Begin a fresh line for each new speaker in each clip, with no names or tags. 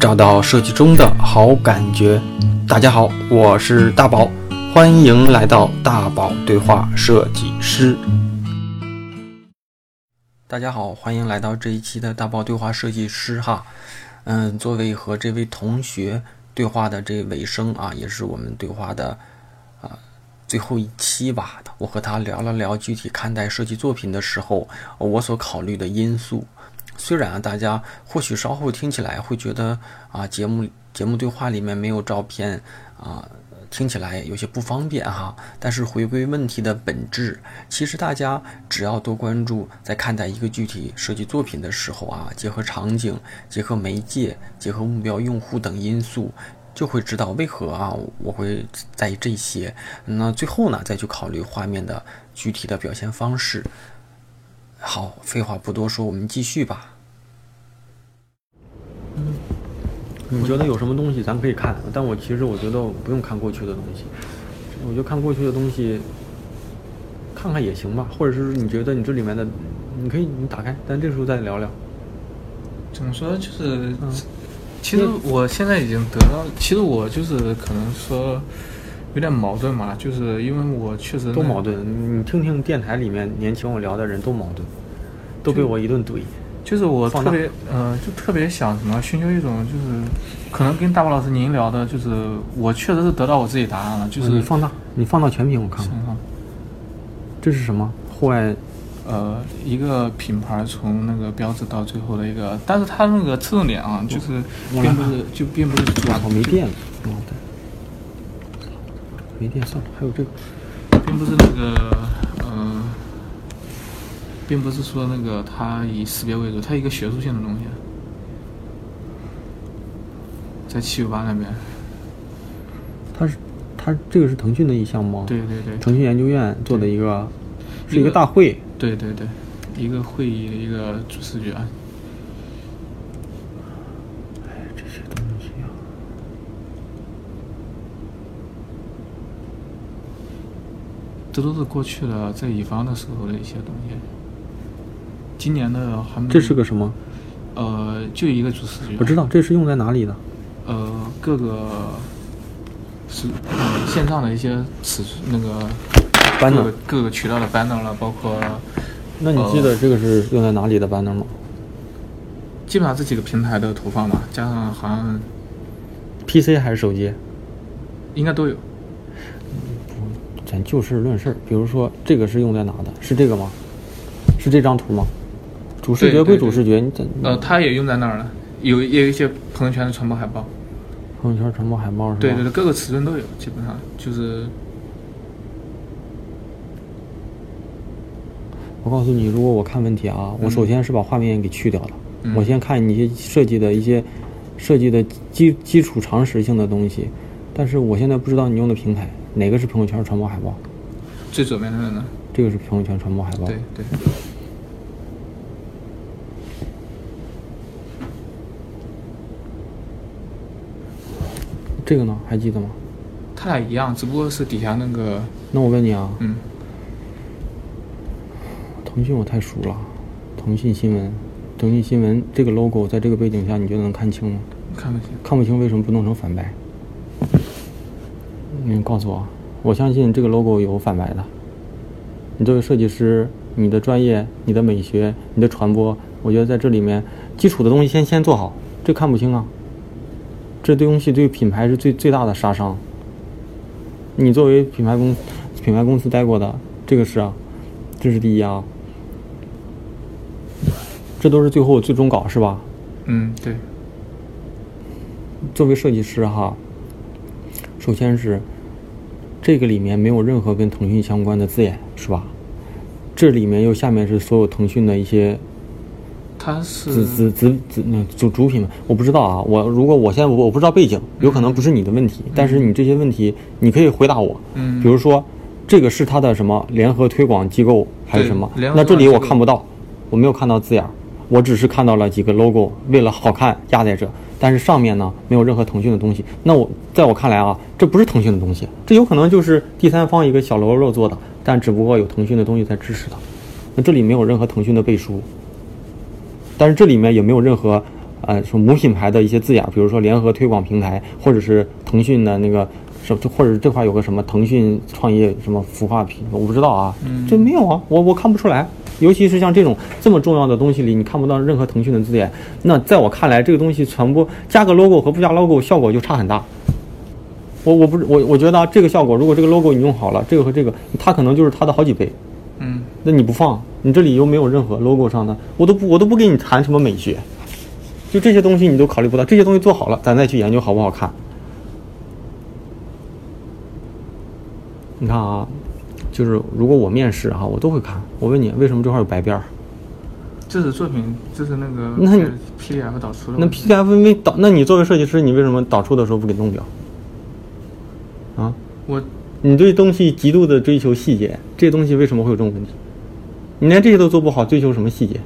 找到设计中的好感觉。大家好，我是大宝，欢迎来到大宝对话设计师。大家好，欢迎来到这一期的大宝对话设计师哈。嗯，作为和这位同学对话的这尾声啊，也是我们对话的啊最后一期吧。我和他聊了聊具体看待设计作品的时候，我所考虑的因素。虽然啊，大家或许稍后听起来会觉得啊，节目节目对话里面没有照片啊，听起来有些不方便哈。但是回归问题的本质，其实大家只要多关注，在看待一个具体设计作品的时候啊，结合场景、结合媒介、结合目标用户等因素，就会知道为何啊我会在意这些。那最后呢，再去考虑画面的具体的表现方式。好，废话不多说，我们继续吧。嗯，你觉得有什么东西咱可以看？但我其实我觉得不用看过去的东西，我觉得看过去的东西，看看也行吧。或者是你觉得你这里面的，你可以你打开，但这时候再聊聊。
怎么说？就是，其实我现在已经得到，其实我就是可能说。有点矛盾嘛，就是因为我确实
都矛盾。你听听电台里面年轻我聊的人都矛盾，都被我一顿怼。
就是我特别，呃，就特别想什么，寻求一种，就是可能跟大宝老师您聊的，就是我确实是得到我自己答案了。就是
你放大，你放到全屏，我看看。这是什么？户外，
呃，一个品牌从那个标志到最后的一个，但是它那个侧重点啊，就是并不是，就并不是主
打没电了。没电算了，还有这个，
并不是那个，呃，并不是说那个它以识别为主，它一个学术性的东西，在七九八那边，
它是它这个是腾讯的一项吗？
对对对，
腾讯研究院做的一个，是一个大会，
对对对，一个会议的一个主视觉。这都是过去的在乙方的时候的一些东西。今年的还没。
这是个什么？
呃，就一个主视觉。
我知道，这是用在哪里的？
呃，各个是线上的一些尺那个
banner，
各个渠道的 banner 了，包括。
那你记得这个是用在哪里的 banner 吗？
基本上这几个平台的投放吧，加上好像。
PC 还是手机？
应该都有。
咱就事论事，比如说这个是用在哪的？是这个吗？是这张图吗？主视觉归主视觉，你怎？
呃，它也用在那儿了，有也有一些朋友圈的传播海报。
朋友圈传播海报是吧？
对对对，各个尺寸都有，基本上就是。
我告诉你，如果我看问题啊，我首先是把画面给去掉了，我先看你一些设计的一些设计的基基础常识性的东西，但是我现在不知道你用的平台。哪个是朋友圈传播海报？
最左边那个呢？
这个是朋友圈传播海报。
对对。
这个呢？还记得吗？
它俩一样，只不过是底下那个。
那我问你啊。
嗯。
腾讯我太熟了，腾讯新闻，腾讯新闻这个 logo 在这个背景下，你觉得能看清吗？
看不清。
看不清，为什么不弄成反白？你告诉我，我相信这个 logo 有反白的。你作为设计师，你的专业、你的美学、你的传播，我觉得在这里面基础的东西先先做好。这看不清啊，这东西对品牌是最最大的杀伤。你作为品牌公品牌公司待过的，这个是啊，这是第一啊。这都是最后最终稿是吧？
嗯，对。
作为设计师哈，首先是。这个里面没有任何跟腾讯相关的字眼，是吧？这里面又下面是所有腾讯的一些，
它是
子子子子那主主品们，我不知道啊。我如果我现在我我不知道背景，有可能不是你的问题，但是你这些问题你可以回答我。
嗯。
比如说，这个是它的什么联合推广机构还是什么？那这里我看不到，我没有看到字眼，我只是看到了几个 logo，为了好看压在这。但是上面呢没有任何腾讯的东西，那我在我看来啊，这不是腾讯的东西，这有可能就是第三方一个小喽啰做的，但只不过有腾讯的东西在支持它。那这里没有任何腾讯的背书，但是这里面也没有任何呃，说母品牌的一些字眼，比如说联合推广平台，或者是腾讯的那个什，或者这块有个什么腾讯创业什么孵化品，我不知道啊，这没有啊，我我看不出来。尤其是像这种这么重要的东西里，你看不到任何腾讯的字眼，那在我看来，这个东西传播加个 logo 和不加 logo 效果就差很大。我我不是我我觉得啊这个效果，如果这个 logo 你用好了，这个和这个，它可能就是它的好几倍。
嗯，
那你不放，你这里又没有任何 logo 上的，我都不我都不跟你谈什么美学，就这些东西你都考虑不到，这些东西做好了，咱再去研究好不好看。你看啊。就是如果我面试哈，我都会看。我问你，为什么这块有白边儿？
这是作品，这是那个
那你
PDF 导出的。
那 PDF 没导，那你作为设计师，你为什么导出的时候不给弄掉？啊？
我，
你对东西极度的追求细节，这些东西为什么会有这种问题？你连这些都做不好，追求什么细节？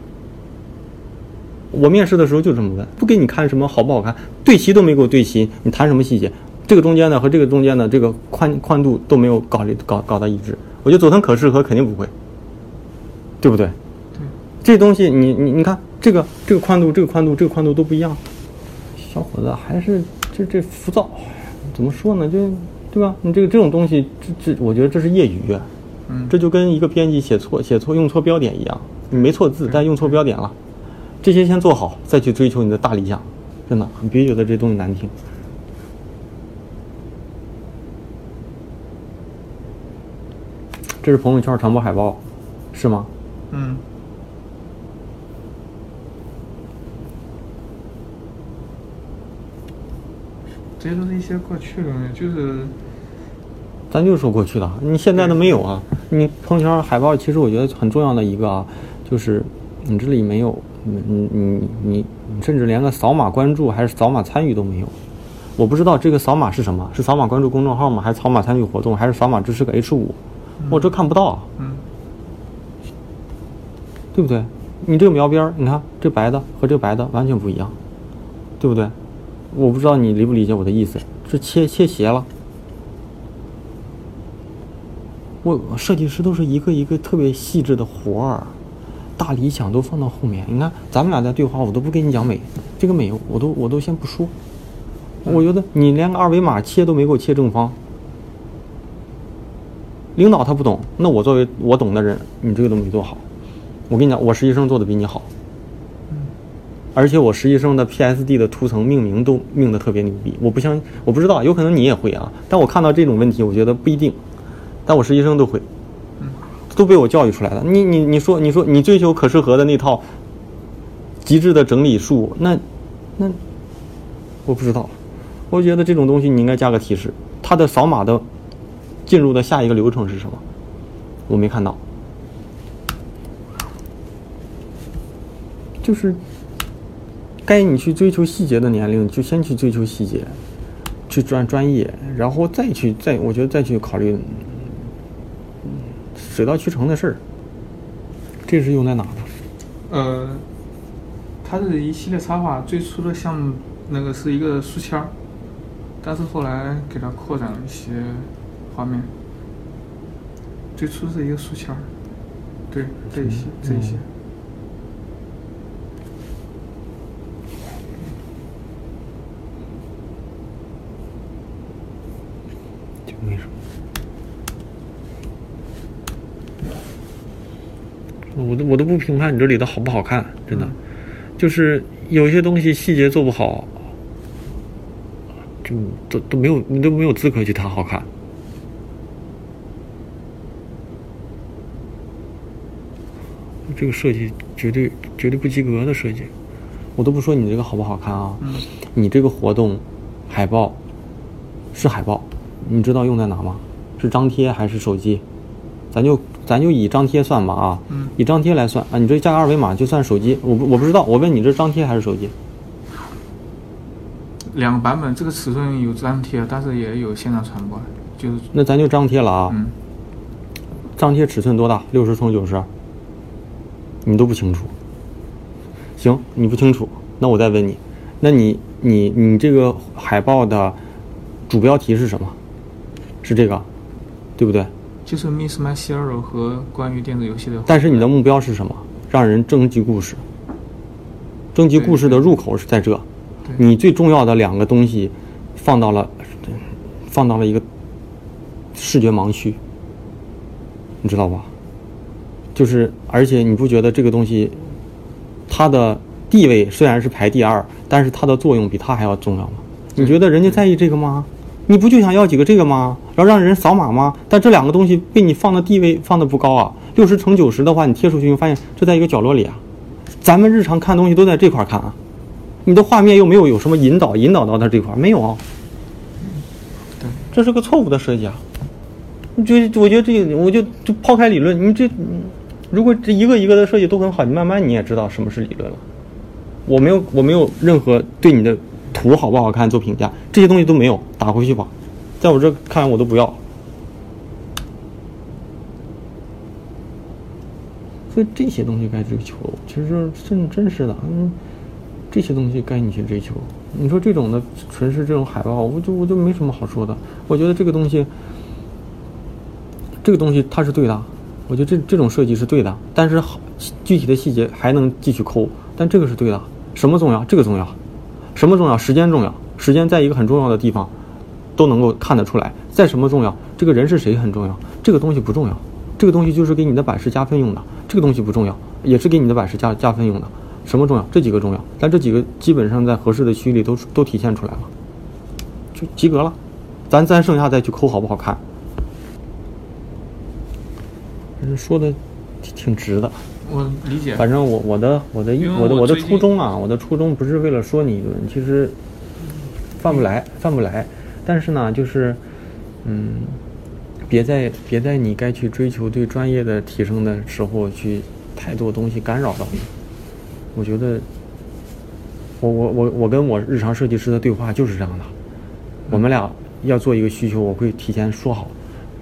我面试的时候就这么问，不给你看什么好不好看，对齐都没给我对齐，你谈什么细节？这个中间的和这个中间的这个宽宽度都没有搞搞搞到一致。我觉得佐藤可士和肯定不会，对不对？
对，
这东西你你你看，这个这个宽度，这个宽度，这个宽度都不一样。小伙子还是这这浮躁，怎么说呢？就对吧？你这个这种东西，这这，我觉得这是业余。
嗯，
这就跟一个编辑写错写错用错标点一样，你没错字，但用错标点了。这些先做好，再去追求你的大理想。真的，你别觉得这东西难听。这是朋友圈传播海报，是吗？
嗯。这些都是一些过去的东西，就是。
咱就说过去的，你现在都没有啊！你朋友圈海报，其实我觉得很重要的一个啊，就是你这里没有，你你你你甚至连个扫码关注还是扫码参与都没有。我不知道这个扫码是什么，是扫码关注公众号吗？还是扫码参与活动？还是扫码支持个 H 五？我这看不到，
嗯，
对不对？你这个描边你看这白的和这白的完全不一样，对不对？我不知道你理不理解我的意思，这切切斜了。我设计师都是一个一个特别细致的活儿，大理想都放到后面。你看咱们俩在对话，我都不跟你讲美，这个美我都我都先不说。我觉得你连个二维码切都没给我切正方。领导他不懂，那我作为我懂的人，你这个都没做好。我跟你讲，我实习生做的比你好。而且我实习生的 PSD 的图层命名都命的特别牛逼。我不相，我不知道，有可能你也会啊。但我看到这种问题，我觉得不一定。但我实习生都会，都被我教育出来的。你你你说你说你追求可视和的那套极致的整理术，那那我不知道。我觉得这种东西你应该加个提示，它的扫码的。进入的下一个流程是什么？我没看到。就是该你去追求细节的年龄，就先去追求细节，去专专业，然后再去再，我觉得再去考虑水到渠成的事儿。这是用在哪呢？
呃，它是一系列插画，最初的项目那个是一个书签儿，但是后来给它扩展了一些。画面，最初是一个书签儿，对，这一些，这一些，
就没什么。我都我都不评判你这里的好不好看，真的，就是有些东西细节做不好，就都都没有，你都没有资格去谈好看。这个设计绝对绝对不及格的设计，我都不说你这个好不好看啊，你这个活动海报是海报，你知道用在哪吗？是张贴还是手机？咱就咱就以张贴算吧啊，以张贴来算啊，你这加个二维码就算手机，我不我不知道，我问你这张贴还是手机？
两个版本，这个尺寸有张贴，但是也有线上传播，就是
那咱就张贴了啊，张贴尺寸多大？六十乘九十。你都不清楚，行，你不清楚，那我再问你，那你你你这个海报的主标题是什么？是这个，对不对？
就是 Miss My Hero 和关于电子游戏的。
但是你的目标是什么？让人征集故事。征集故事的入口是在这，你最重要的两个东西放到了放到了一个视觉盲区，你知道吧？就是而且你不觉得这个东西它的地位虽然是排第二，但是它的作用比它还要重要吗？你觉得人家在意这个吗？你不就想要几个这个吗？然后让人扫码吗？但这两个东西被你放的地位放的不高啊，六十乘九十的话，你贴出去，你发现这在一个角落里啊。咱们日常看东西都在这块看啊，你的画面又没有有什么引导，引导到它这块没有啊？
对，
这是个错误的设计啊！你就我觉得这，我就就抛开理论，你这如果这一个一个的设计都很好，你慢慢你也知道什么是理论了。我没有，我没有任何对你的。图好不好看做评价，这些东西都没有，打回去吧，在我这看我都不要。所以这些东西该追求，其实真真是的，嗯，这些东西该你去追求。你说这种的纯是这种海报，我就我就没什么好说的。我觉得这个东西，这个东西它是对的，我觉得这这种设计是对的，但是好具体的细节还能继续抠，但这个是对的。什么重要？这个重要。什么重要？时间重要。时间在一个很重要的地方，都能够看得出来。在什么重要？这个人是谁很重要。这个东西不重要。这个东西就是给你的版式加分用的。这个东西不重要，也是给你的版式加加分用的。什么重要？这几个重要。但这几个基本上在合适的区域里都都体现出来了，就及格了。咱咱剩下再去抠好不好看。说的挺挺直的。
我理解，
反正我我的我的我的我的初衷啊，我的初衷不是为了说你一顿，其实犯不来犯不来，但是呢，就是嗯，别在别在你该去追求对专业的提升的时候去太多东西干扰到你。我觉得我我我我跟我日常设计师的对话就是这样的，我们俩要做一个需求，我会提前说好，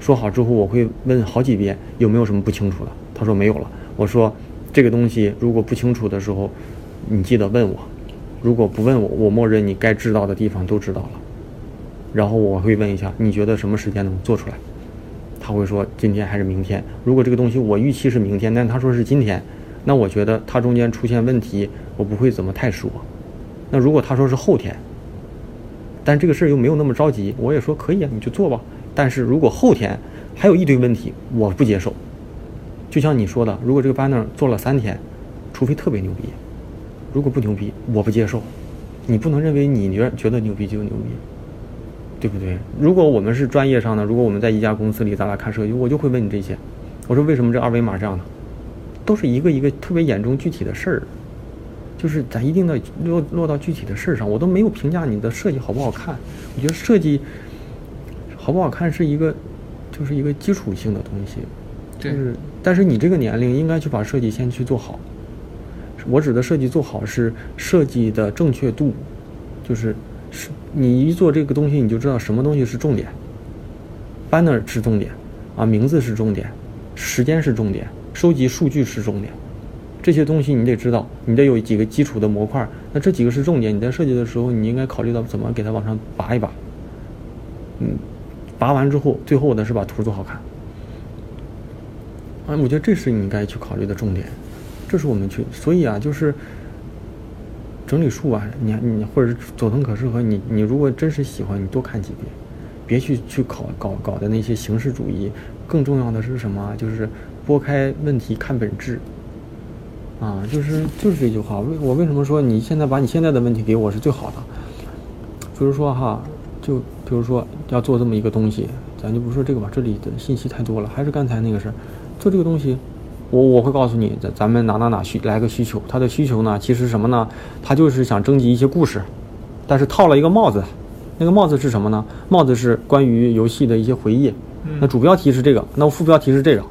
说好之后我会问好几遍有没有什么不清楚的，他说没有了。我说，这个东西如果不清楚的时候，你记得问我；如果不问我，我默认你该知道的地方都知道了。然后我会问一下，你觉得什么时间能做出来？他会说今天还是明天。如果这个东西我预期是明天，但他说是今天，那我觉得他中间出现问题，我不会怎么太说。那如果他说是后天，但这个事儿又没有那么着急，我也说可以啊，你就做吧。但是如果后天还有一堆问题，我不接受。就像你说的，如果这个 banner 做了三天，除非特别牛逼，如果不牛逼，我不接受。你不能认为你觉觉得牛逼就牛逼，对不对？如果我们是专业上的，如果我们在一家公司里，咱俩看设计，我就会问你这些。我说为什么这二维码这样的？都是一个一个特别眼中具体的事儿，就是咱一定的落落到具体的事儿上。我都没有评价你的设计好不好看，我觉得设计好不好看是一个，就是一个基础性的东西。就是，但是你这个年龄应该去把设计先去做好。我指的设计做好是设计的正确度，就是是你一做这个东西，你就知道什么东西是重点。banner 是重点，啊，名字是重点，时间是重点，收集数据是重点。这些东西你得知道，你得有几个基础的模块。那这几个是重点，你在设计的时候，你应该考虑到怎么给它往上拔一拔。嗯，拔完之后，最后的是把图做好看。啊，我觉得这是你应该去考虑的重点，这是我们去，所以啊，就是整理术啊，你你或者是佐藤可士和你，你如果真是喜欢，你多看几遍，别去去考搞搞的那些形式主义，更重要的是什么？就是拨开问题看本质。啊，就是就是这句话，为我为什么说你现在把你现在的问题给我是最好的？就是说哈，就比如说要做这么一个东西，咱就不说这个吧，这里的信息太多了，还是刚才那个事儿。做这个东西，我我会告诉你，咱咱们哪哪哪需来个需求，他的需求呢，其实什么呢？他就是想征集一些故事，但是套了一个帽子，那个帽子是什么呢？帽子是关于游戏的一些回忆。那主标题是这个，那副标题是这个，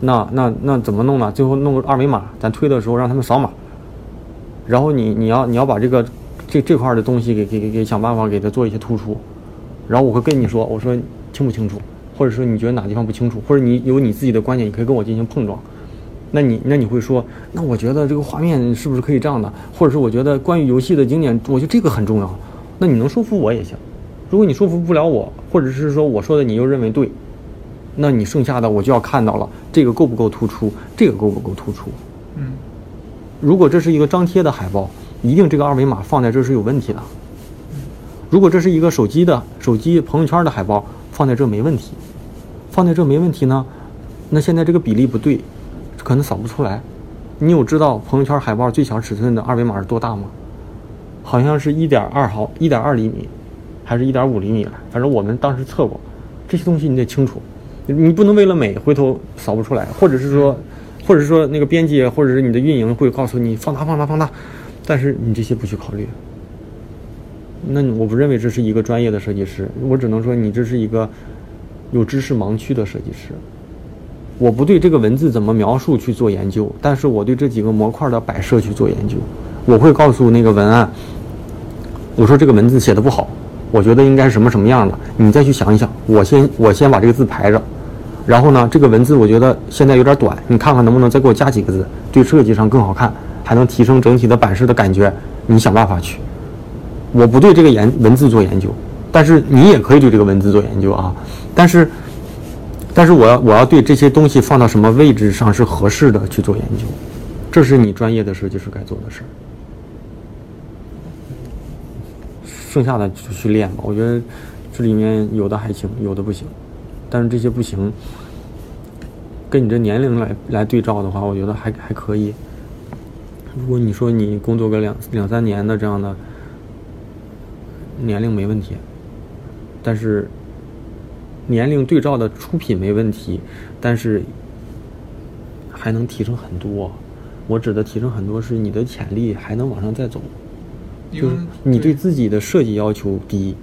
那那那怎么弄呢？最后弄个二维码，咱推的时候让他们扫码，然后你你要你要把这个这这块的东西给给给给想办法给它做一些突出，然后我会跟你说，我说清不清楚？或者说你觉得哪地方不清楚，或者你有你自己的观点，你可以跟我进行碰撞。那你那你会说，那我觉得这个画面是不是可以这样的？或者是我觉得关于游戏的经典，我觉得这个很重要。那你能说服我也行。如果你说服不了我，或者是说我说的你又认为对，那你剩下的我就要看到了，这个够不够突出？这个够不够突出？
嗯。
如果这是一个张贴的海报，一定这个二维码放在这是有问题的。如果这是一个手机的手机朋友圈的海报，放在这没问题。放在这没问题呢？那现在这个比例不对，可能扫不出来。你有知道朋友圈海报最小尺寸的二维码是多大吗？好像是一点二毫一点二厘米，还是一点五厘米了？反正我们当时测过，这些东西你得清楚。你不能为了美回头扫不出来，或者是说，或者是说那个编辑或者是你的运营会告诉你放大放大放大，但是你这些不去考虑。那我不认为这是一个专业的设计师，我只能说你这是一个有知识盲区的设计师。我不对这个文字怎么描述去做研究，但是我对这几个模块的摆设去做研究。我会告诉那个文案，我说这个文字写的不好，我觉得应该是什么什么样的，你再去想一想。我先我先把这个字排着，然后呢，这个文字我觉得现在有点短，你看看能不能再给我加几个字，对设计上更好看，还能提升整体的版式的感觉，你想办法去。我不对这个研文字做研究，但是你也可以对这个文字做研究啊。但是，但是我要我要对这些东西放到什么位置上是合适的去做研究，这是你专业的设计师该做的事儿。剩下的就去练吧。我觉得这里面有的还行，有的不行。但是这些不行，跟你这年龄来来对照的话，我觉得还还可以。如果你说你工作个两两三年的这样的。年龄没问题，但是年龄对照的出品没问题，但是还能提升很多。我指的提升很多是你的潜力还能往上再走，就是你对自己的设计要求低，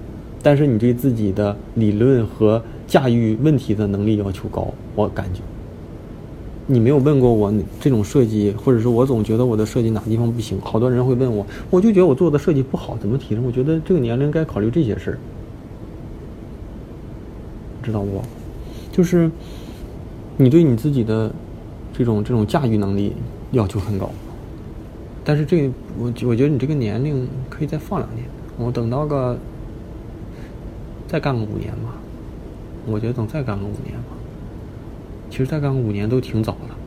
但是你对自己的理论和驾驭问题的能力要求高。我感觉。你没有问过我这种设计，或者是我总觉得我的设计哪地方不行。好多人会问我，我就觉得我做的设计不好，怎么提升？我觉得这个年龄该考虑这些事儿，知道不？就是你对你自己的这种这种驾驭能力要求很高，但是这我我觉得你这个年龄可以再放两年，我等到个再干个五年吧，我觉得等再干个五年吧。其实再干个五年都挺早了。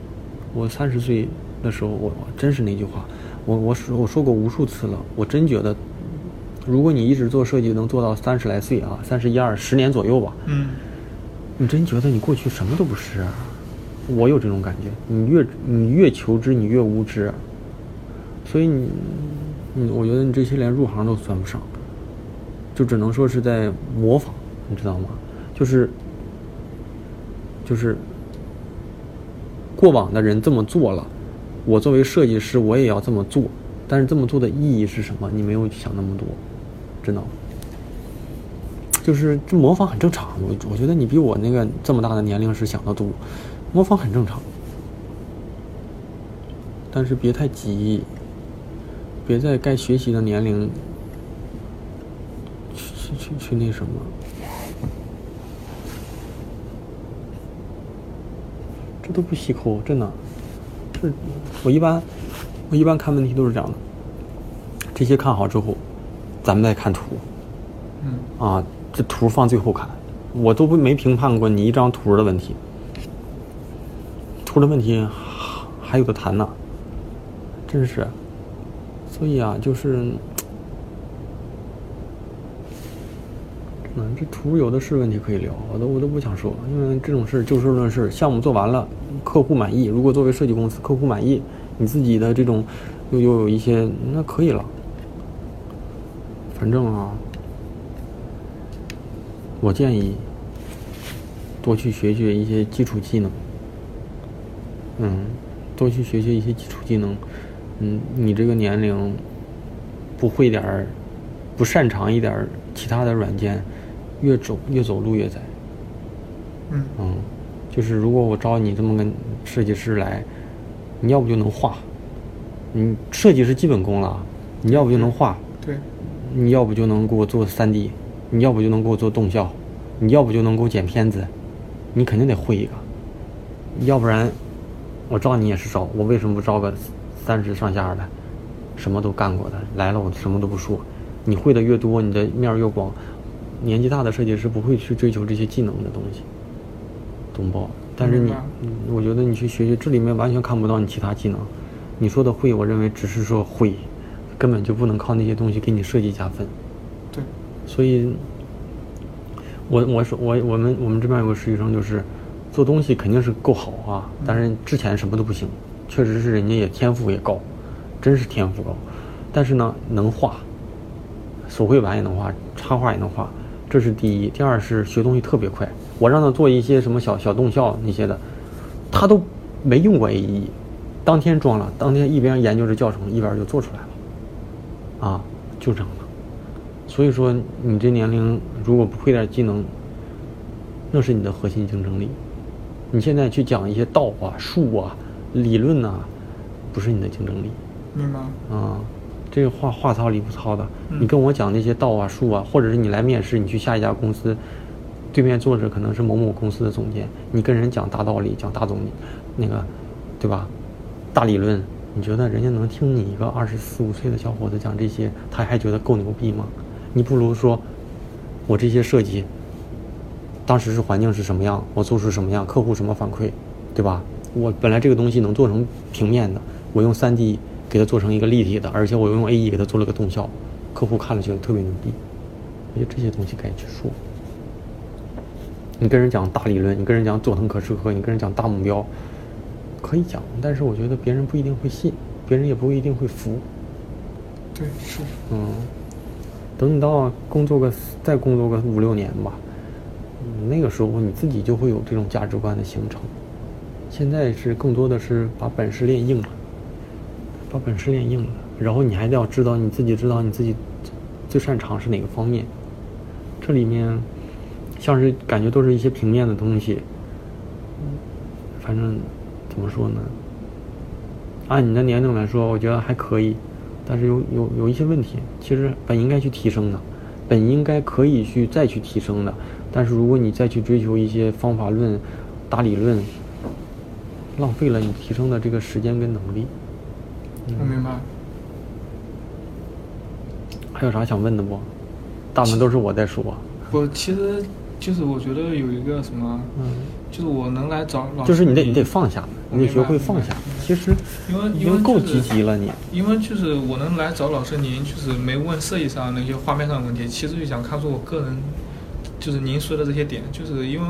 我三十岁的时候，我真是那句话，我我说我说过无数次了。我真觉得，如果你一直做设计，能做到三十来岁啊，三十一二十年左右吧。
嗯。
你真觉得你过去什么都不是？我有这种感觉。你越你越求知，你越无知。所以你，你我觉得你这些连入行都算不上，就只能说是在模仿，你知道吗？就是，就是。过往的人这么做了，我作为设计师，我也要这么做。但是这么做的意义是什么？你没有想那么多，真的。就是这模仿很正常，我我觉得你比我那个这么大的年龄时想的多，模仿很正常。但是别太急，别在该学习的年龄去去去去那什么。都不细抠，真的。这我一般，我一般看问题都是这样的。这些看好之后，咱们再看图。
嗯。
啊，这图放最后看，我都不没评判过你一张图的问题。图的问题还有的谈呢，真是。所以啊，就是。这图有的是问题可以聊，我都我都不想说，因为这种事就事论事。项目做完了，客户满意。如果作为设计公司，客户满意，你自己的这种又又有一些，那可以了。反正啊，我建议多去学学一些基础技能。嗯，多去学学一些基础技能。嗯，你这个年龄不会点儿，不擅长一点儿其他的软件。越走越走路越窄。
嗯
嗯，就是如果我招你这么个设计师来，你要不就能画，你设计是基本功了，你要不就能画，
对，
你要不就能给我做三 D，你要不就能给我做动效，你要不就能给我剪片子，你肯定得会一个，要不然我招你也是招，我为什么不招个三十上下的，什么都干过的来了我什么都不说，你会的越多，你的面越广。年纪大的设计师不会去追求这些技能的东西，懂不？但是你，我觉得你去学学，这里面完全看不到你其他技能。你说的会，我认为只是说会，根本就不能靠那些东西给你设计加分。
对，
所以，我我说我我们我们这边有个实习生，就是做东西肯定是够好啊，但是之前什么都不行，确实是人家也天赋也高，真是天赋高，但是呢能画，手绘板也能画，插画也能画，这是第一。第二是学东西特别快，我让他做一些什么小小动效那些的，他都没用过 AE。当天装了，当天一边研究着教程，一边就做出来了，啊，就这样的。所以说，你这年龄如果不会点技能，那是你的核心竞争力。你现在去讲一些道啊、术啊、理论呐，不是你的竞争力。
明白。
啊，这个话话糙理不糙的。你跟我讲那些道啊、术啊，或者是你来面试，你去下一家公司，对面坐着可能是某某公司的总监，你跟人讲大道理、讲大总，那个，对吧？大理论，你觉得人家能听你一个二十四五岁的小伙子讲这些，他还觉得够牛逼吗？你不如说，我这些设计，当时是环境是什么样，我做出什么样，客户什么反馈，对吧？我本来这个东西能做成平面的，我用三 D 给它做成一个立体的，而且我用 AE 给它做了个动效，客户看了觉得特别牛逼。我觉得这些东西该去说。你跟人讲大理论，你跟人讲佐藤可士和，你跟人讲大目标。可以讲，但是我觉得别人不一定会信，别人也不一定会服。
对，是。
嗯，等你到工作个再工作个五六年吧，那个时候你自己就会有这种价值观的形成。现在是更多的是把本事练硬了，本事练硬了，然后你还得要知道你自己知道你自己最擅长是哪个方面。这里面像是感觉都是一些平面的东西，反正。怎么说呢？按你的年龄来说，我觉得还可以，但是有有有一些问题，其实本应该去提升的，本应该可以去再去提升的。但是如果你再去追求一些方法论、大理论，浪费了你提升的这个时间跟能力。
我明白。
还有啥想问的不？大部分都是我在说。
我，其实就是我觉得有一个什么，嗯，就是我能来找老
师，就是你得你得放下。你得学会放下，其实
因为
因为够积极了你。
因为就是我能来找老师，您就是没问设计上那些画面上的问题，其实就想看出我个人，就是您说的这些点，就是因为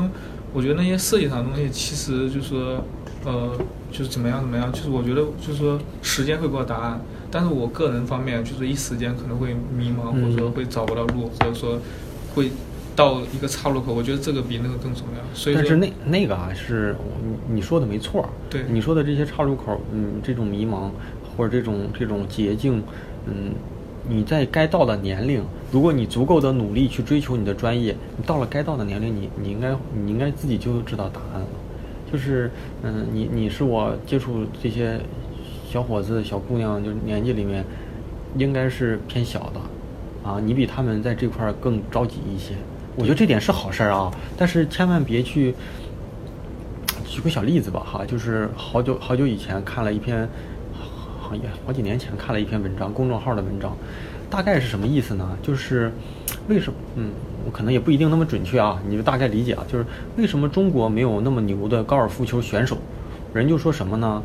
我觉得那些设计上的东西，其实就是说，呃，就是怎么样怎么样，就是我觉得就是说时间会给我答案，但是我个人方面就是一时间可能会迷茫，或者说会找不到路，或者说会。到一个岔路口，我觉得这个比那个更重要。所以
但是那那个啊，是你你说的没错。
对，
你说的这些岔路口，嗯，这种迷茫或者这种这种捷径，嗯，你在该到的年龄，如果你足够的努力去追求你的专业，你到了该到的年龄，你你应该你应该自己就知道答案了。就是，嗯，你你是我接触这些小伙子、小姑娘，就年纪里面，应该是偏小的，啊，你比他们在这块儿更着急一些。我觉得这点是好事儿啊，但是千万别去。举个小例子吧，哈，就是好久好久以前看了一篇，好也好几年前看了一篇文章，公众号的文章，大概是什么意思呢？就是为什么，嗯，可能也不一定那么准确啊，你就大概理解啊，就是为什么中国没有那么牛的高尔夫球选手？人就说什么呢？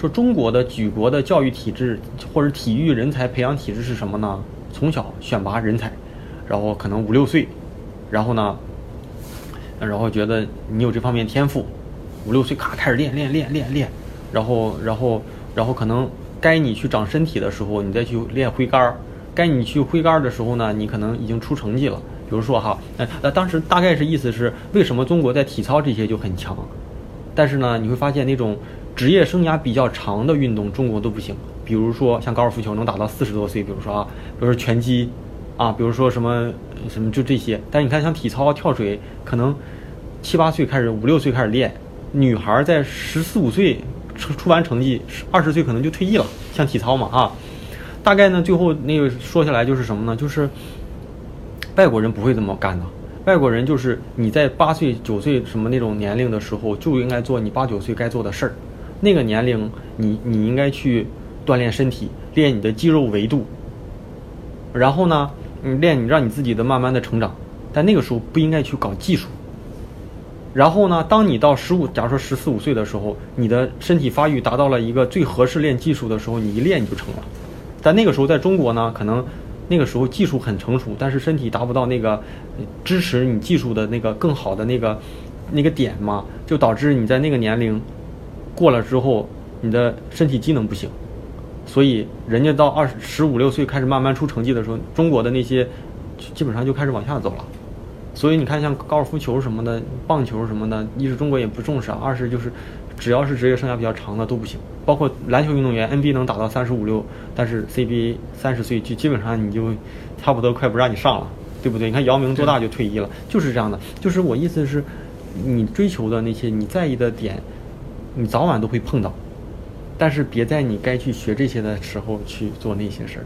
说中国的举国的教育体制或者体育人才培养体制是什么呢？从小选拔人才，然后可能五六岁。然后呢，然后觉得你有这方面天赋，五六岁咔开始练练练练练，然后然后然后可能该你去长身体的时候，你再去练挥杆儿；该你去挥杆儿的时候呢，你可能已经出成绩了。比如说哈，那那当时大概是意思是，为什么中国在体操这些就很强，但是呢，你会发现那种职业生涯比较长的运动，中国都不行。比如说像高尔夫球能打到四十多岁，比如说啊，比如说拳击。啊，比如说什么什么就这些，但你看像体操、跳水，可能七八岁开始，五六岁开始练，女孩在十四五岁出出完成绩，二十岁可能就退役了。像体操嘛，啊，大概呢，最后那个说下来就是什么呢？就是外国人不会这么干的，外国人就是你在八岁、九岁什么那种年龄的时候，就应该做你八九岁该做的事儿。那个年龄，你你应该去锻炼身体，练你的肌肉维度，然后呢？你练，你让你自己的慢慢的成长，但那个时候不应该去搞技术。然后呢，当你到十五，假如说十四五岁的时候，你的身体发育达到了一个最合适练技术的时候，你一练你就成了。但那个时候在中国呢，可能那个时候技术很成熟，但是身体达不到那个支持你技术的那个更好的那个那个点嘛，就导致你在那个年龄过了之后，你的身体机能不行。所以人家到二十十五六岁开始慢慢出成绩的时候，中国的那些基本上就开始往下走了。所以你看，像高尔夫球什么的、棒球什么的，一是中国也不重视，二是就是只要是职业生涯比较长的都不行。包括篮球运动员，NBA 能打到三十五六，但是 CBA 三十岁就基本上你就差不多快不让你上了，对不对？你看姚明多大就退役了，就是这样的。就是我意思是，你追求的那些你在意的点，你早晚都会碰到，但是别在你该去学这些的时候去做那些事儿。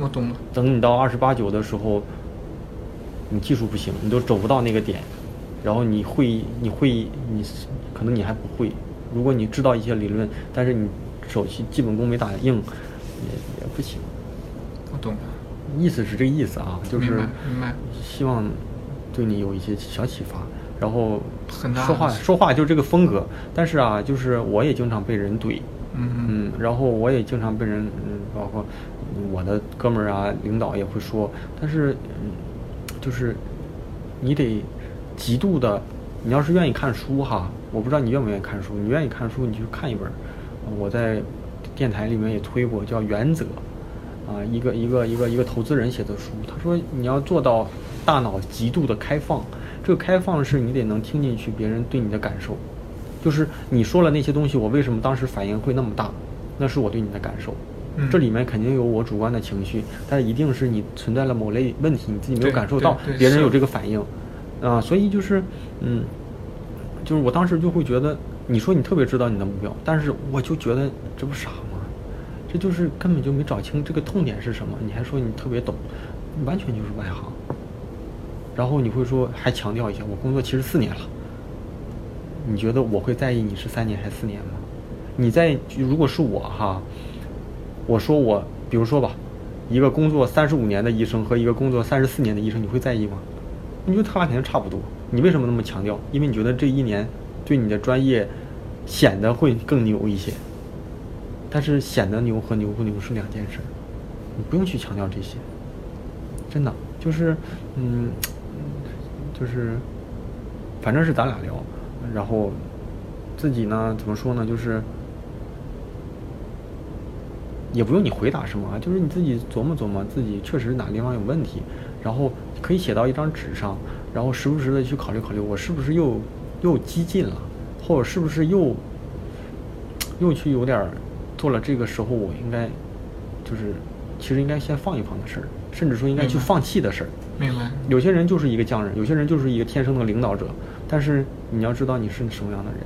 我懂了。
等你到二十八九的时候。你技术不行，你都走不到那个点，然后你会，你会，你可能你还不会。如果你知道一些理论，但是你手基基本功没打硬，也也不行。
我懂了，
意思是这个意思啊，就是，希望对你有一些小启发。然后
说
话说话就这个风格，但是啊，就是我也经常被人怼，
嗯
嗯，然后我也经常被人，嗯，包括我的哥们儿啊、领导也会说，但是。就是，你得极度的，你要是愿意看书哈，我不知道你愿不愿意看书。你愿意看书，你去看一本。我在电台里面也推过，叫《原则》，啊，一个一个一个一个投资人写的书。他说你要做到大脑极度的开放，这个开放是你得能听进去别人对你的感受。就是你说了那些东西，我为什么当时反应会那么大？那是我对你的感受。这里面肯定有我主观的情绪，但是一定是你存在了某类问题，你自己没有感受到，别人有这个反应，啊，所以就是，嗯，就是我当时就会觉得，你说你特别知道你的目标，但是我就觉得这不傻吗？这就是根本就没找清这个痛点是什么，你还说你特别懂，完全就是外行。然后你会说还强调一下，我工作其实四年了，你觉得我会在意你是三年还是四年吗？你在如果是我哈。我说我，比如说吧，一个工作三十五年的医生和一个工作三十四年的医生，你会在意吗？你觉得他俩肯定差不多。你为什么那么强调？因为你觉得这一年对你的专业显得会更牛一些。但是显得牛和牛不牛是两件事，你不用去强调这些。真的就是，嗯，就是，反正是咱俩聊，然后自己呢怎么说呢？就是。也不用你回答什么啊，就是你自己琢磨琢磨，自己确实哪地方有问题，然后可以写到一张纸上，然后时不时的去考虑考虑，我是不是又又激进了，或者是不是又又去有点做了这个时候我应该就是其实应该先放一放的事儿，甚至说应该去放弃的事儿。
明白。
有些人就是一个匠人，有些人就是一个天生的领导者，但是你要知道你是什么样的人。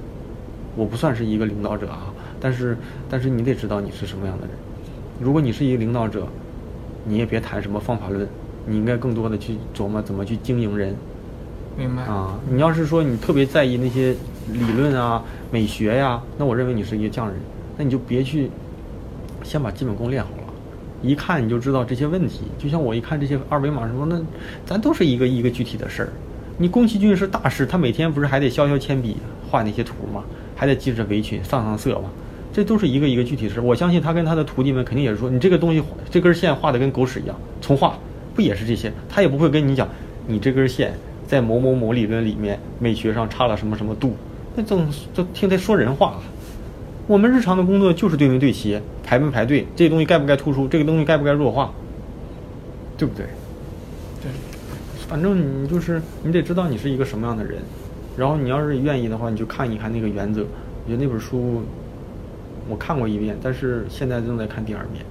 我不算是一个领导者啊，但是但是你得知道你是什么样的人。如果你是一个领导者，你也别谈什么方法论，你应该更多的去琢磨怎么去经营人。
明白
啊？你要是说你特别在意那些理论啊、美学呀，那我认为你是一个匠人，那你就别去先把基本功练好了。一看你就知道这些问题，就像我一看这些二维码什么，那咱都是一个一个具体的事儿。你宫崎骏是大师，他每天不是还得削削铅笔画那些图吗？还得系着围裙上上色吗？这都是一个一个具体的事，我相信他跟他的徒弟们肯定也是说，你这个东西这根线画的跟狗屎一样，重画不也是这些？他也不会跟你讲，你这根线在某某某理论里面美学上差了什么什么度，那总就听他说人话。我们日常的工作就是对没对齐，排没排队，这东西该不该突出，这个东西该不该弱化，对不对？
对，
反正你就是你得知道你是一个什么样的人，然后你要是愿意的话，你就看一看那个原则，我觉得那本书。我看过一遍，但是现在正在看第二遍，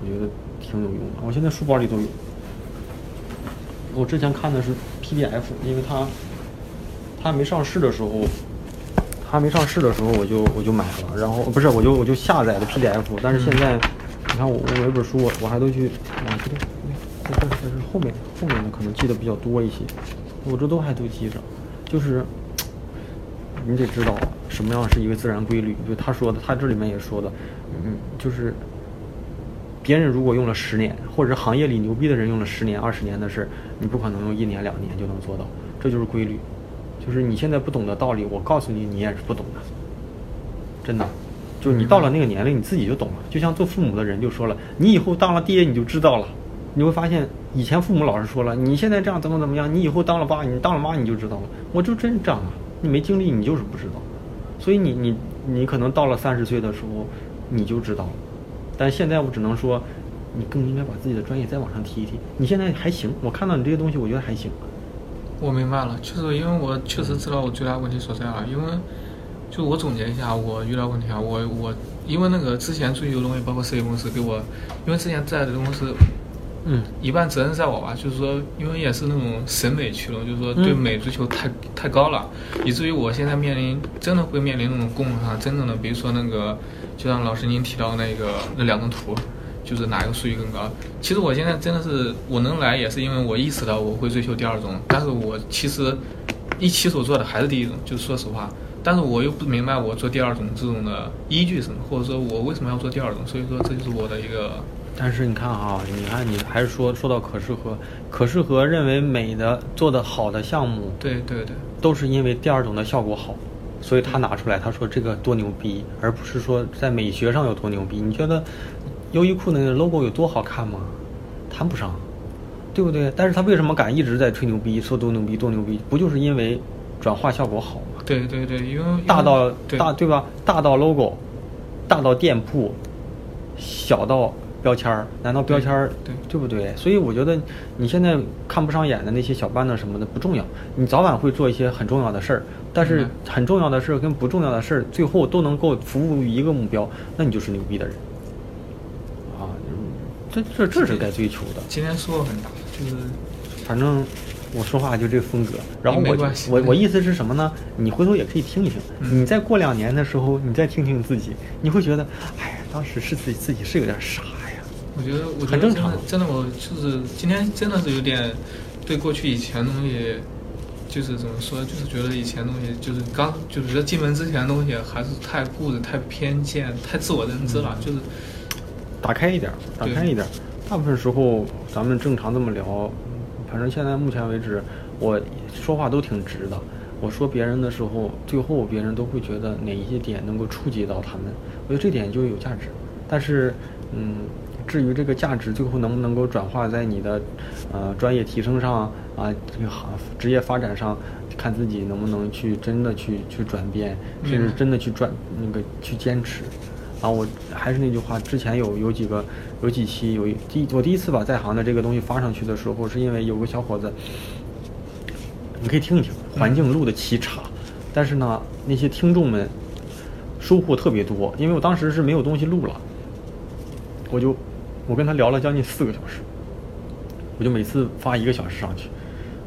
我觉得挺有用的。我现在书包里都有。我之前看的是 PDF，因为它它没上市的时候，它没上市的时候我就我就买了，然后不是我就我就下载的 PDF。但是现在你看我我有本书我我还都去啊这个这这这是后面后面的可能记得比较多一些，我这都还都记着，就是你得知道。什么样是一个自然规律？就他说的，他这里面也说的，嗯，就是别人如果用了十年，或者行业里牛逼的人用了十年、二十年的事你不可能用一年两年就能做到。这就是规律，就是你现在不懂的道理，我告诉你，你也是不懂的，真的。就你到了那个年龄，你自己就懂了。就像做父母的人就说了，你以后当了爹你就知道了。你会发现，以前父母老是说了，你现在这样怎么怎么样，你以后当了爸，你当了妈你就知道了。我就真这样啊，你没经历你就是不知道。所以你你你可能到了三十岁的时候你就知道了。但现在我只能说，你更应该把自己的专业再往上提一提。你现在还行，我看到你这些东西，我觉得还行。
我明白了，就是因为我确实知道我最大问题所在了。因为就我总结一下，我遇到问题啊，我我因为那个之前出去的东西，包括设计公司给我，因为之前在的公司，
嗯，
一半责任在我吧，就是说，因为也是那种审美驱动，就是说对美追求太太高了，以至于我现在面临真的会面临那种工作上真正的，比如说那个，就像老师您提到那个那两张图。就是哪个数据更高？其实我现在真的是我能来，也是因为我意识到我会追求第二种，但是我其实一起手做的还是第一种，就是说实话。但是我又不明白我做第二种这种的依据什么，或者说我为什么要做第二种？所以说这就是我的一个。
但是你看啊，你看你还是说说到可视和可视和认为美的做的好的项目，
对对对，
都是因为第二种的效果好，所以他拿出来他说这个多牛逼，而不是说在美学上有多牛逼。你觉得？优衣库那个 logo 有多好看吗？谈不上，对不对？但是他为什么敢一直在吹牛逼，说多牛逼多牛逼？不就是因为转化效果好吗？
对对对，因为
大到大
对
吧？大到 logo，大到店铺，小到标签儿，难道标签儿
对
对不对？所以我觉得你现在看不上眼的那些小班子什么的不重要，你早晚会做一些很重要的事儿。但是很重要的事儿跟不重要的事儿，最后都能够服务于一个目标，那你就是牛逼的人啊。这这这是该追求的。
今天收获很大，就是，
反正我说话就这个风格。然后我我我意思是什么呢？你回头也可以听一听。你再过两年的时候，你再听听自己，你会觉得，哎呀，当时是自己自己是有点傻呀。
我觉得我
很正常。
真的，我就是今天真的是有点对过去以前东西，就是怎么说，就是觉得以前东西就是刚就是进门之前东西还是太固执、太偏见、太自我认知了，就是。
打开一点，打开一点。大部分时候，咱们正常这么聊，反正现在目前为止，我说话都挺直的。我说别人的时候，最后别人都会觉得哪一些点能够触及到他们，我觉得这点就有价值。但是，嗯，至于这个价值最后能不能够转化在你的呃专业提升上啊，这个行职业发展上，看自己能不能去真的去去转变，甚至真的去转那个去坚持。啊，我还是那句话，之前有有几个，有几期有第我第一次把在行的这个东西发上去的时候，是因为有个小伙子，你可以听一听，环境录的奇差，但是呢，那些听众们收获特别多，因为我当时是没有东西录了，我就我跟他聊了将近四个小时，我就每次发一个小时上去，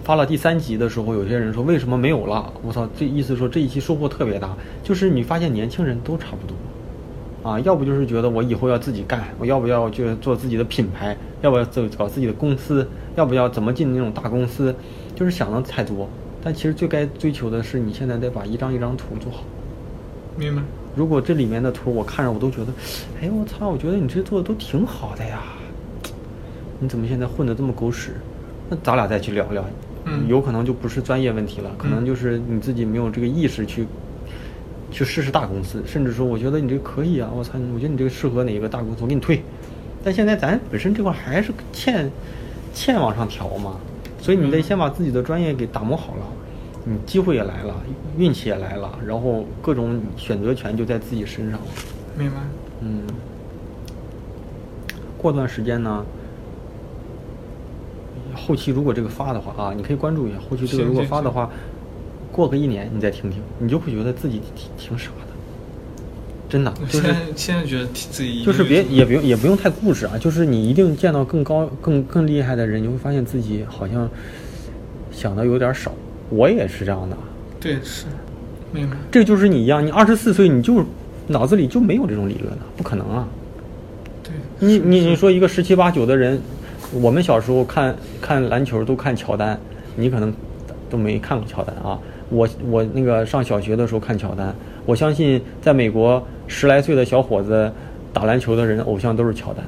发了第三集的时候，有些人说为什么没有了？我操，这意思说这一期收获特别大，就是你发现年轻人都差不多。啊，要不就是觉得我以后要自己干，我要不要就做自己的品牌，要不要走搞自己的公司，要不要怎么进那种大公司，就是想的太多。但其实最该追求的是，你现在得把一张一张图做好。
明白。
如果这里面的图我看着我都觉得，哎我操，我觉得你这做的都挺好的呀，你怎么现在混的这么狗屎？那咱俩再去聊聊，
嗯，
有可能就不是专业问题了，可能就是你自己没有这个意识去。去试试大公司，甚至说我觉得你这个可以啊！我操，我觉得你这个适合哪一个大公司，我给你推。但现在咱本身这块还是欠欠往上调嘛，所以你得先把自己的专业给打磨好了，你机会也来了，运气也来了，然后各种选择权就在自己身上了。
明白。
嗯。过段时间呢，后期如果这个发的话啊，你可以关注一下。后期这个如果发的话。过个一年，你再听听，你就会觉得自己挺挺傻的，真的。现
在现在觉得自己
就是别也不用也不用太固执啊，就是你一定见到更高更更厉害的人，你会发现自己好像想的有点少。我也是这样的。
对，是，明白。
这就是你一样，你二十四岁，你就脑子里就没有这种理论了，不可能啊。
对。
你你你说一个十七八九的人，我们小时候看看篮球都看乔丹，你可能都没看过乔丹啊。我我那个上小学的时候看乔丹，我相信在美国十来岁的小伙子打篮球的人偶像都是乔丹，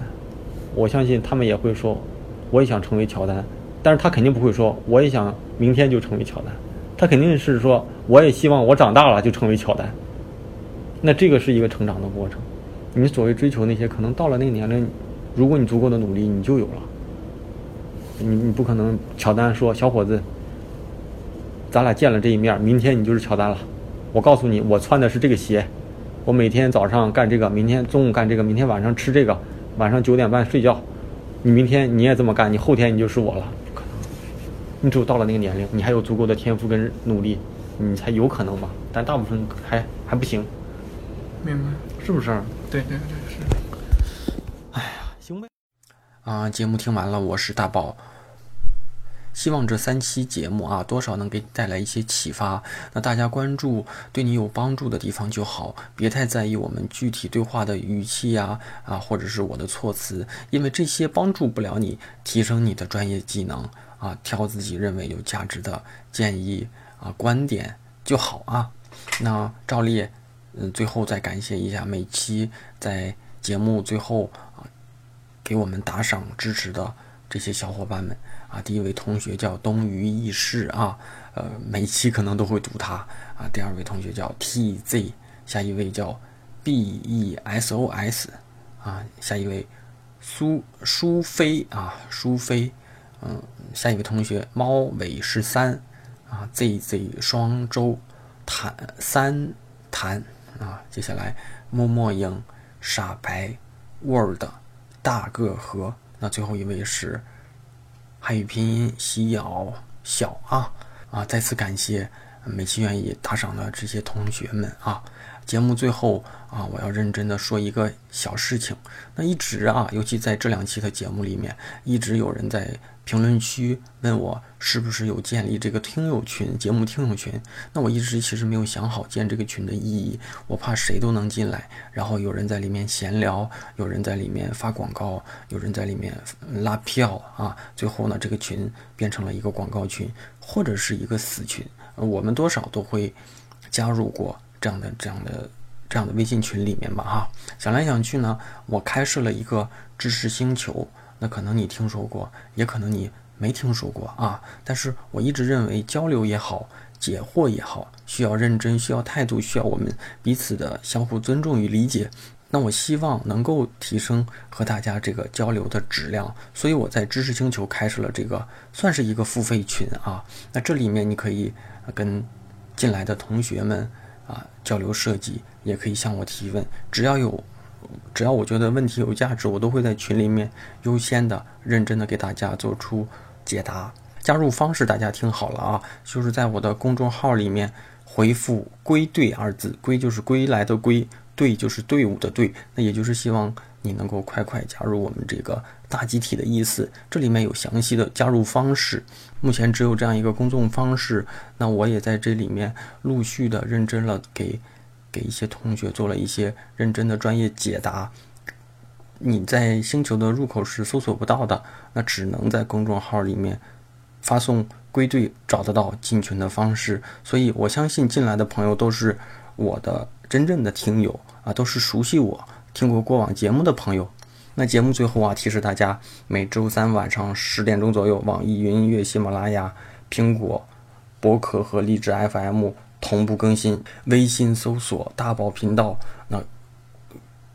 我相信他们也会说，我也想成为乔丹，但是他肯定不会说我也想明天就成为乔丹，他肯定是说我也希望我长大了就成为乔丹，
那这个是一个成长的过程。你所谓追求那些，可能到了那个年龄，如果你足够的努力，你就有了。你你不可能，乔丹说：“小伙子，咱俩见了这一面，明天你就是乔丹了。”我告诉你，我穿的是这个鞋，我每天早上干这个，明天中午干这个，明天晚上吃这个，晚上九点半睡觉。你明天你也这么干，你后天你就是我了。你只有到了那个年龄，你还有足够的天赋跟努力，你才有可能吧。但大部分还还不行。
明白？
是不是？
对对对，是。
哎呀，行呗。啊，节目听完了，我是大宝。希望这三期节目啊，多少能给你带来一些启发。那大家关注对你有帮助的地方就好，别太在意我们具体对话的语气呀，啊，或者是我的措辞，因为这些帮助不了你提升你的专业技能啊。挑自己认为有价值的建议啊观点就好啊。那照例，嗯，最后再感谢一下每期在节目最后啊给我们打赏支持的这些小伙伴们。啊，第一位同学叫东隅易逝啊，呃，每期可能都会读他啊。第二位同学叫 T Z，下一位叫 B E S O S 啊，下一位苏苏菲啊，苏菲，嗯，下一位同学猫尾十三啊，Z Z 双周谭三谭啊，接下来默默影傻白 Word 大个和，那最后一位是。汉语拼音喜咬小啊啊！再次感谢美琪愿意打赏的这些同学们啊！节目最后啊，我要认真的说一个小事情。那一直啊，尤其在这两期的节目里面，一直有人在。评论区问我是不是有建立这个听友群、节目听友群？那我一直其实没有想好建这个群的意义，我怕谁都能进来，然后有人在里面闲聊，有人在里面发广告，有人在里面拉票啊，最后呢，这个群变成了一个广告群或者是一个死群。我们多少都会加入过这样的、这样的、这样的微信群里面吧，哈。想来想去呢，我开设了一个知识星球。那可能你听说过，也可能你没听说过啊。但是我一直认为，交流也好，解惑也好，需要认真，需要态度，需要我们彼此的相互尊重与理解。那我希望能够提升和大家这个交流的质量，所以我在知识星球开设了这个，算是一个付费群啊。那这里面你可以跟进来的同学们啊交流设计，也可以向我提问，只要有。只要我觉得问题有价值，我都会在群里面优先的、认真的给大家做出解答。加入方式大家听好了啊，就是在我的公众号里面回复“归队”二字，“归”就是归来的“归”，“队”就是队伍的“队”，那也就是希望你能够快快加入我们这个大集体的意思。这里面有详细的加入方式，目前只有这样一个公众方式。那我也在这里面陆续的认真了给。给一些同学做了一些认真的专业解答，你在星球的入口是搜索不到的，那只能在公众号里面发送归队找得到进群的方式。所以我相信进来的朋友都是我的真正的听友啊，都是熟悉我、听过过往节目的朋友。那节目最后啊，提示大家，每周三晚上十点钟左右，网易云音乐、喜马拉雅、苹果博客和荔枝 FM。同步更新，微信搜索“大宝频道”，那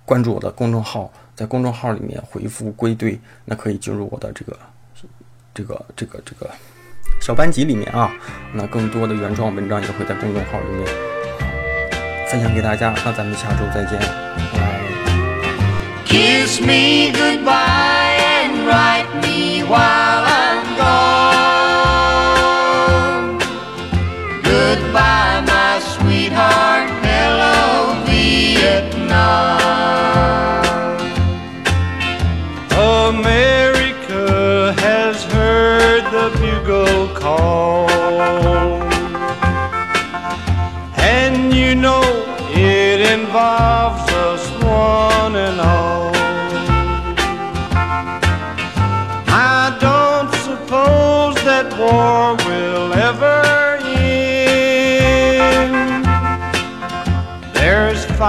关注我的公众号，在公众号里面回复“归队”，那可以进入我的这个这个这个这个小班级里面啊。那更多的原创文章也会在公众号里面分享给大家。那咱们下周再见，Kiss me goodbye and write me while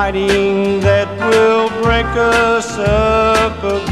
fighting that will break us up again.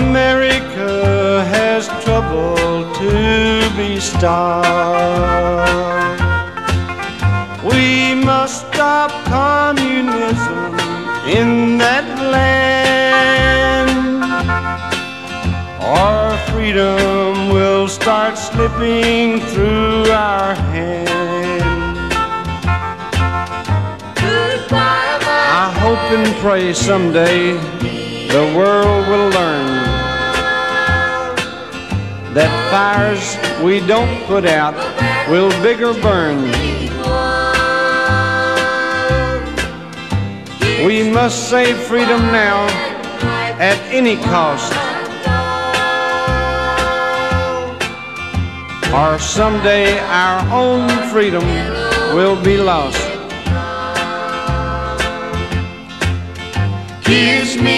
America has trouble to be stopped. We must stop communism in that land. Our freedom will start slipping through our hands. I hope and pray someday the world will learn that fires we don't put out will bigger burn. We must save freedom now at any cost. Or someday our own freedom will be lost.
Kiss me